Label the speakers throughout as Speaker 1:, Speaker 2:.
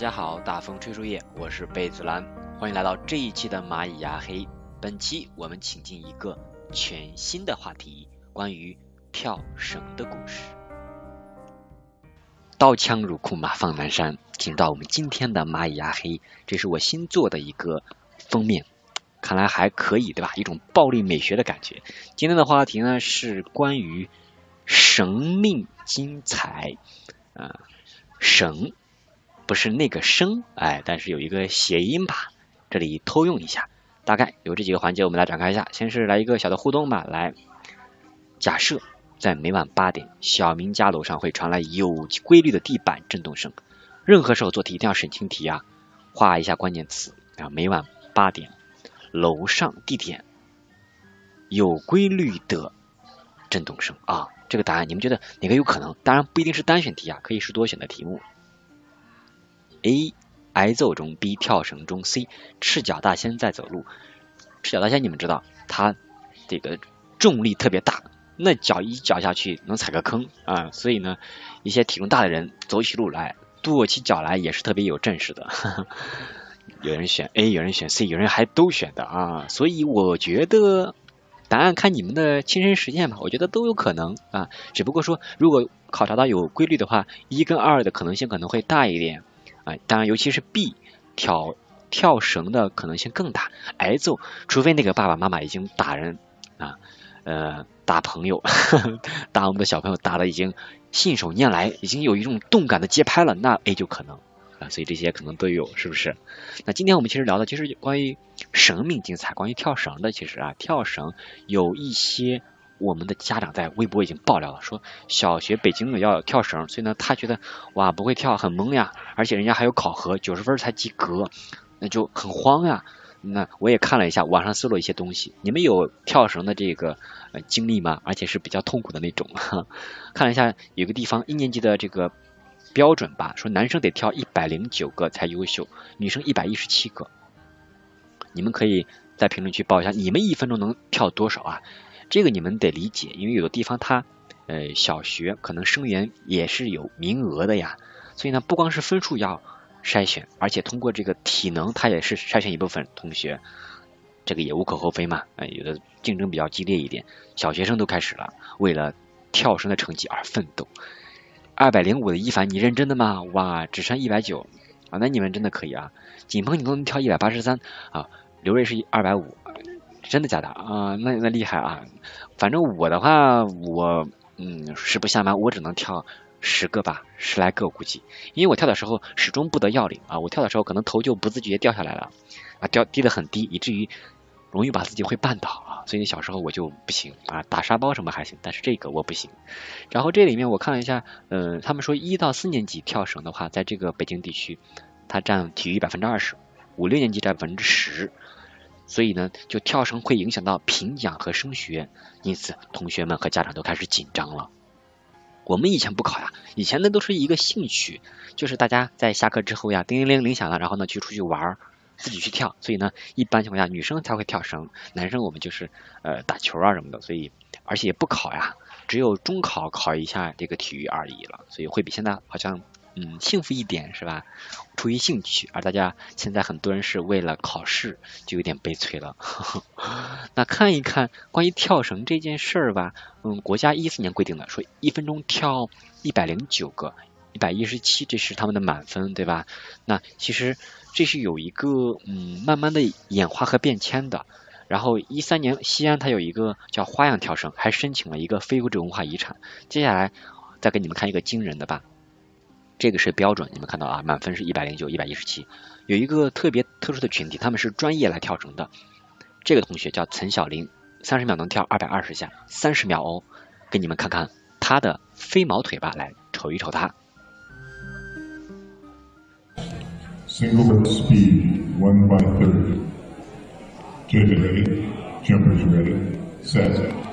Speaker 1: 大家好，大风吹树叶，我是贝子兰，欢迎来到这一期的蚂蚁牙黑。本期我们请进一个全新的话题，关于跳绳的故事。刀枪入库马放南山，进入到我们今天的蚂蚁牙黑，这是我新做的一个封面，看来还可以，对吧？一种暴力美学的感觉。今天的话题呢是关于生命精彩啊，绳。不是那个声，哎，但是有一个谐音吧，这里偷用一下。大概有这几个环节，我们来展开一下。先是来一个小的互动吧，来，假设在每晚八点，小明家楼上会传来有规律的地板震动声。任何时候做题一定要审清题啊，画一下关键词啊。每晚八点，楼上地点有规律的震动声啊。这个答案你们觉得哪个有可能？当然不一定是单选题啊，可以是多选的题目。A 挨揍中，B 跳绳中，C 赤脚大仙在走路。赤脚大仙你们知道，他这个重力特别大，那脚一脚下去能踩个坑啊，所以呢，一些体重大的人走起路来跺起脚来也是特别有阵势的。有人选 A，有人选 C，有人还都选的啊，所以我觉得答案看你们的亲身实践吧，我觉得都有可能啊，只不过说如果考察到有规律的话，一跟二的可能性可能会大一点。啊，当然，尤其是 B 跳跳绳的可能性更大，挨揍，除非那个爸爸妈妈已经打人啊，呃，打朋友，打我们的小朋友打的已经信手拈来，已经有一种动感的节拍了，那 A 就可能啊，所以这些可能都有，是不是？那今天我们其实聊的其实关于生命精彩，关于跳绳的，其实啊，跳绳有一些。我们的家长在微博已经爆料了，说小学北京的要跳绳，所以呢，他觉得哇不会跳很懵呀，而且人家还有考核，九十分才及格，那就很慌呀。那我也看了一下，网上搜了一些东西，你们有跳绳的这个经历吗？而且是比较痛苦的那种。看了一下，有个地方一年级的这个标准吧，说男生得跳一百零九个才优秀，女生一百一十七个。你们可以在评论区报一下，你们一分钟能跳多少啊？这个你们得理解，因为有的地方它呃小学可能生源也是有名额的呀，所以呢不光是分数要筛选，而且通过这个体能，它也是筛选一部分同学，这个也无可厚非嘛。呃，有的竞争比较激烈一点，小学生都开始了为了跳绳的成绩而奋斗。二百零五的一凡，你认真的吗？哇，只剩一百九啊，那你们真的可以啊。锦鹏你都能跳一百八十三啊，刘瑞是二百五。真的假的啊？那那厉害啊！反正我的话，我嗯实不相瞒，我只能跳十个吧，十来个估计。因为我跳的时候始终不得要领啊，我跳的时候可能头就不自觉掉下来了啊，掉低得很低，以至于容易把自己会绊倒啊。所以小时候我就不行啊，打沙包什么还行，但是这个我不行。然后这里面我看了一下，嗯，他们说一到四年级跳绳的话，在这个北京地区，它占体育百分之二十五六年级占百分之十。所以呢，就跳绳会影响到评奖和升学，因此同学们和家长都开始紧张了。我们以前不考呀，以前那都是一个兴趣，就是大家在下课之后呀，叮铃铃铃响了，然后呢去出去玩儿，自己去跳。所以呢，一般情况下女生才会跳绳，男生我们就是呃打球啊什么的。所以而且也不考呀，只有中考考一下这个体育而已了，所以会比现在好像。嗯，幸福一点是吧？出于兴趣，而大家现在很多人是为了考试，就有点悲催了。那看一看关于跳绳这件事儿吧。嗯，国家一四年规定的，说一分钟跳一百零九个，一百一十七，这是他们的满分，对吧？那其实这是有一个嗯慢慢的演化和变迁的。然后一三年西安它有一个叫花样跳绳，还申请了一个非物质文化遗产。接下来再给你们看一个惊人的吧。这个是标准，你们看到啊，满分是一百零九、一百一十七。有一个特别特殊的群体，他们是专业来跳绳的。这个同学叫陈小林，三十秒能跳二百二十下，三十秒哦。给你们看看他的飞毛腿吧，来瞅一瞅他。
Speaker 2: Single leg speed, one by thirty. Jay, jumpers ready, set.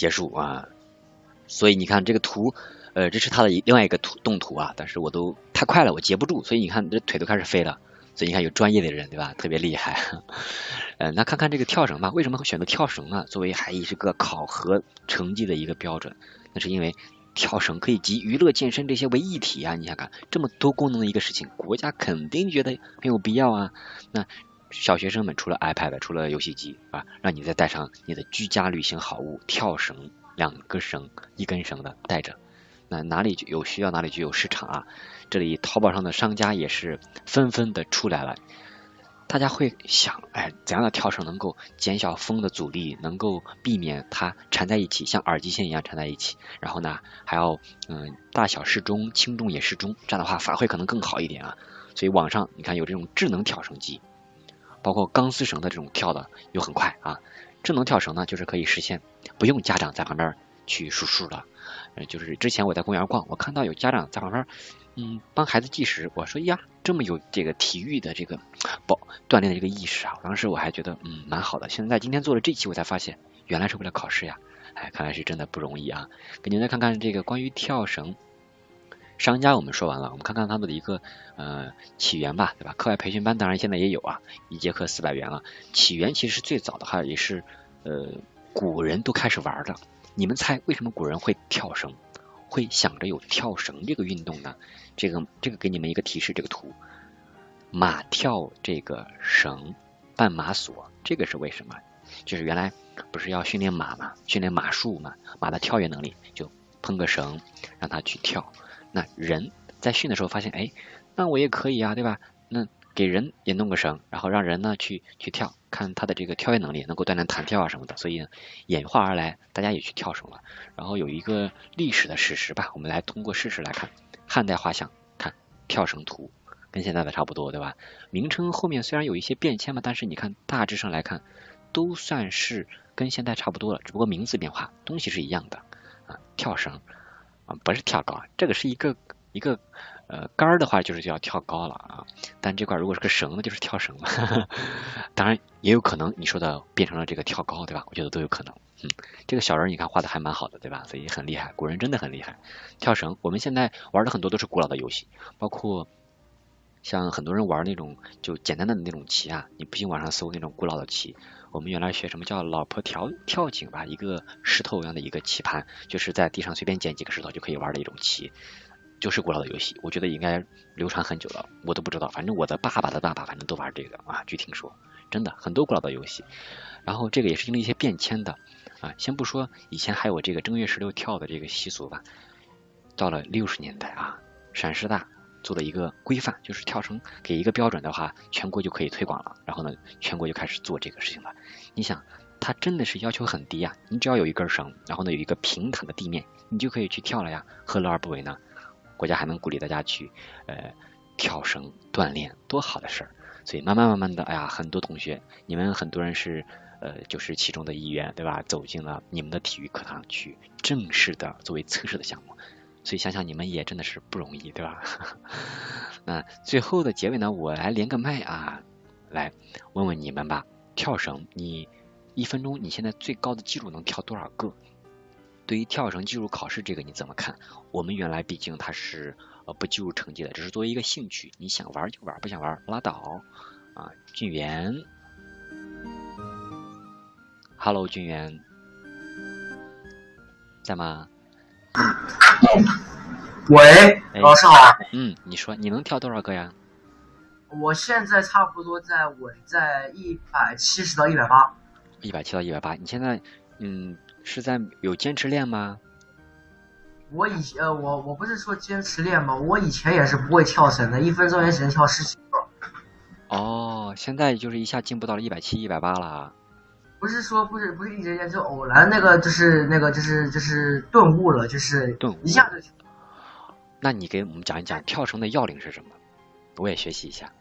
Speaker 1: 结束啊。所以你看这个图，呃，这是他的另外一个图动图啊，但是我都太快了，我截不住，所以你看这腿都开始飞了。所以你看有专业的人对吧，特别厉害。呃，那看看这个跳绳吧，为什么会选择跳绳呢？作为还是个考核成绩的一个标准，那是因为跳绳可以集娱乐健身这些为一体啊。你想看这么多功能的一个事情，国家肯定觉得很有必要啊。那小学生们除了 iPad，除了游戏机啊，让你再带上你的居家旅行好物跳绳，两个绳，一根绳的带着。那哪里就有需要哪里就有市场啊！这里淘宝上的商家也是纷纷的出来了。大家会想，哎，怎样的跳绳能够减小风的阻力，能够避免它缠在一起，像耳机线一样缠在一起？然后呢，还要嗯大小适中，轻重也适中，这样的话发挥可能更好一点啊。所以网上你看有这种智能跳绳机，包括钢丝绳的这种跳的又很快啊。智能跳绳呢，就是可以实现不用家长在旁边去数数的。呃，就是之前我在公园逛，我看到有家长在旁边，嗯，帮孩子计时。我说呀，这么有这个体育的这个保锻炼的这个意识啊！当时我还觉得嗯蛮好的。现在今天做了这期，我才发现原来是为了考试呀！哎，看来是真的不容易啊！给您再看看这个关于跳绳商家，我们说完了，我们看看他们的一个呃起源吧，对吧？课外培训班当然现在也有啊，一节课四百元了。起源其实最早的话，也是呃古人都开始玩的。你们猜为什么古人会跳绳，会想着有跳绳这个运动呢？这个这个给你们一个提示，这个图，马跳这个绳，绊马索，这个是为什么？就是原来不是要训练马嘛，训练马术嘛，马的跳跃能力，就喷个绳让它去跳。那人在训的时候发现，哎，那我也可以啊，对吧？那给人也弄个绳，然后让人呢去去跳，看他的这个跳跃能力，能够锻炼弹跳啊什么的，所以演化而来，大家也去跳绳了。然后有一个历史的事实吧，我们来通过事实来看，汉代画像看跳绳图，跟现在的差不多，对吧？名称后面虽然有一些变迁嘛，但是你看大致上来看，都算是跟现在差不多了，只不过名字变化，东西是一样的啊。跳绳啊不是跳高，这个是一个一个。呃，杆儿的话就是要跳高了啊，但这块如果是个绳子，就是跳绳了。当然也有可能你说的变成了这个跳高，对吧？我觉得都有可能。嗯，这个小人你看画的还蛮好的，对吧？所以很厉害，古人真的很厉害。跳绳，我们现在玩的很多都是古老的游戏，包括像很多人玩那种就简单的那种棋啊，你不信网上搜那种古老的棋。我们原来学什么叫老婆跳跳井吧，一个石头一样的一个棋盘，就是在地上随便捡几个石头就可以玩的一种棋。就是古老的游戏，我觉得应该流传很久了，我都不知道。反正我的爸爸的爸爸，反正都玩这个啊。据听说，真的很多古老的游戏。然后这个也是经历一些变迁的啊。先不说以前还有这个正月十六跳的这个习俗吧，到了六十年代啊，陕师大做的一个规范，就是跳绳给一个标准的话，全国就可以推广了。然后呢，全国就开始做这个事情了。你想，它真的是要求很低啊，你只要有一根绳，然后呢有一个平坦的地面，你就可以去跳了呀，何乐而不为呢？国家还能鼓励大家去呃跳绳锻炼，多好的事儿！所以慢慢慢慢的，哎呀，很多同学，你们很多人是呃就是其中的一员，对吧？走进了你们的体育课堂去正式的作为测试的项目，所以想想你们也真的是不容易，对吧？那最后的结尾呢，我来连个麦啊，来问问你们吧，跳绳你一分钟你现在最高的记录能跳多少个？对于跳绳记录考试这个你怎么看？我们原来毕竟它是呃不计入成绩的，只是作为一个兴趣，你想玩就玩，不想玩拉倒啊。俊元，Hello，俊元，在吗？
Speaker 2: 喂，
Speaker 1: 哎
Speaker 2: 老师好。
Speaker 1: 嗯，你说你能跳多少个呀？
Speaker 2: 我现在差不多在稳在一百七十到一百八。
Speaker 1: 一百七到一百八。你现在嗯是在有坚持练吗？
Speaker 2: 我以呃，我我不是说坚持练吗？我以前也是不会跳绳的，一分钟也只能跳十几个。
Speaker 1: 哦，现在就是一下进步到了一百七、一百八了啊。
Speaker 2: 不是说不是不是一直练，就偶然那个就是那个就是就是顿悟了，就是
Speaker 1: 顿悟
Speaker 2: 一下就
Speaker 1: 那你给我们讲一讲跳绳的要领是什么？我也学习一下。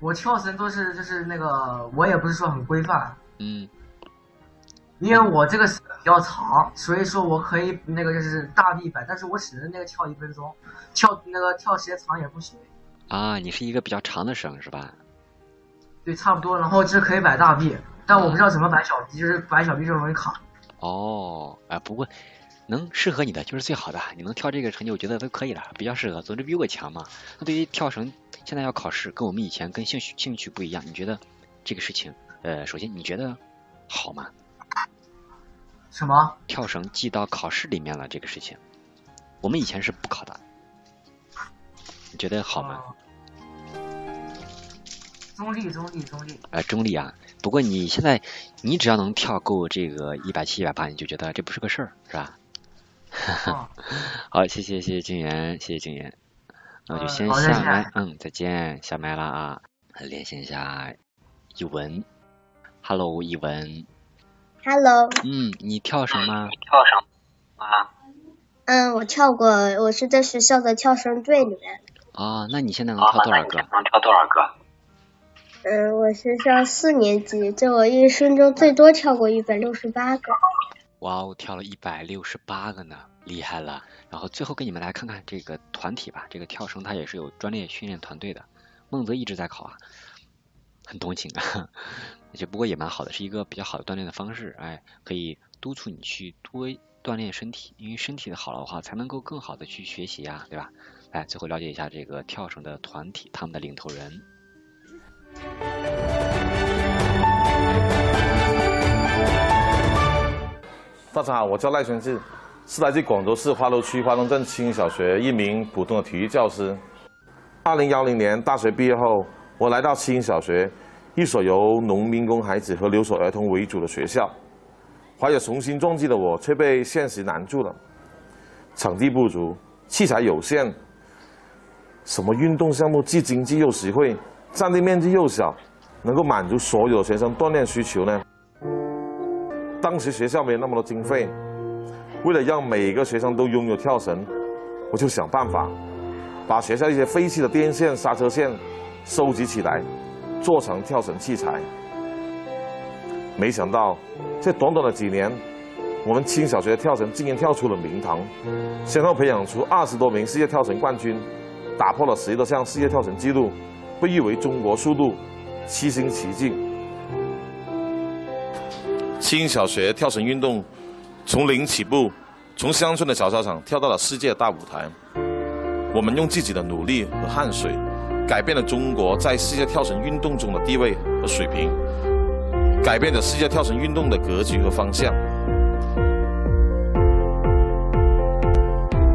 Speaker 2: 我跳绳都是就是那个我也不是说很规范，
Speaker 1: 嗯，
Speaker 2: 因为我这个绳比较长，所以说我可以那个就是大臂摆，但是我只能那个跳一分钟，跳那个跳时间长也不行。
Speaker 1: 啊，你是一个比较长的绳是吧？
Speaker 2: 对，差不多，然后就是可以摆大臂，但我不知道怎么摆小臂，就是摆小臂就容易卡。
Speaker 1: 哦，啊，不过能适合你的就是最好的，你能跳这个成绩，我觉得都可以了，比较适合。总之比我强嘛。那对于跳绳，现在要考试，跟我们以前跟兴趣兴趣不一样，你觉得这个事情，呃，首先你觉得好吗？
Speaker 2: 什么？
Speaker 1: 跳绳记到考试里面了这个事情，我们以前是不考的，你觉得好吗？
Speaker 2: 哦中立，中立，中立。
Speaker 1: 呃，中立啊。不过你现在，你只要能跳够这个一百七、一百八，你就觉得这不是个事儿，是吧？
Speaker 2: 哦
Speaker 1: 好，谢谢谢谢静言，谢谢静言。那我就
Speaker 2: 呃
Speaker 1: 先下麦
Speaker 2: 见，
Speaker 1: 嗯，再见，下麦了啊。连线一下一文，Hello，一文
Speaker 3: ，Hello，
Speaker 1: 嗯，你跳绳吗？
Speaker 4: 跳绳啊，
Speaker 3: 嗯，我跳过，我是在学校的跳绳队里面。
Speaker 1: 啊，那你现在能
Speaker 4: 啊
Speaker 1: 跳多少个？
Speaker 4: 能跳多少个？
Speaker 3: 嗯，我是上四年级，在我一生中最多跳过一百六十八个。
Speaker 1: 哇哦，跳了一百六十八个呢，厉害了！然后最后给你们来看看这个团体吧，这个跳绳它也是有专业训练团队的。孟泽一直在考啊，很同情啊，就不过也蛮好的，是一个比较好的锻炼的方式，哎，可以督促你去多锻炼身体，因为身体的好了的话，才能够更好的去学习呀、对吧？来，最后了解一下这个跳绳的团体，他们的领头人。
Speaker 5: 大家好，我叫赖全志，是来自广州市花都区花东镇青小学一名普通的体育教师。二零幺零年大学毕业后，我来到青小学，一所由农民工孩子和留守儿童为主的学校。怀有雄心壮志的我，却被现实难住了。场地不足，器材有限，什么运动项目既经济又实惠，占地面积又小，能够满足所有学生锻炼需求呢？当时学校没有那么多经费，为了让每个学生都拥有跳绳，我就想办法把学校一些废弃的电线、刹车线收集起来，做成跳绳器材。没想到，这短短的几年，我们青小学的跳绳竟然跳出了名堂，先后培养出二十多名世界跳绳冠军，打破了十多项世界跳绳纪录，被誉为中国速度七星奇迹。青小学跳绳运动从零起步，从乡村的小操场跳到了世界大舞台。我们用自己的努力和汗水，改变了中国在世界跳绳运动中的地位和水平，改变了世界跳绳运动的格局和方向。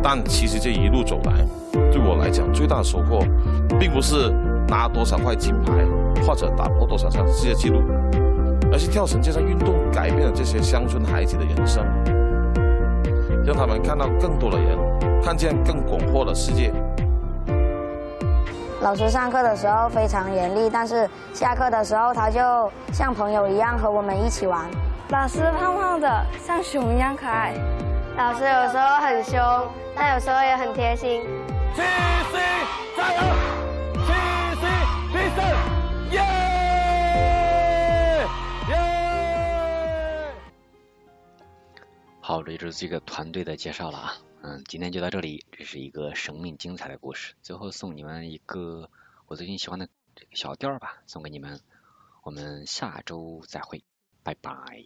Speaker 5: 但其实这一路走来，对我来讲最大的收获，并不是拿多少块金牌或者打破多少项世界纪录。而是跳绳这项运动改变了这些乡村孩子的人生，让他们看到更多的人，看见更广阔的世界。
Speaker 6: 老师上课的时候非常严厉，但是下课的时候他就像朋友一样和我们一起玩。
Speaker 7: 老师胖胖的，像熊一样可爱。
Speaker 8: 老师有时候很凶，但有时候也很贴心。
Speaker 5: 七星加油！
Speaker 1: 好，这就是这个团队的介绍了啊。嗯，今天就到这里，这是一个生命精彩的故事。最后送你们一个我最近喜欢的小调吧，送给你们。我们下周再会，拜拜。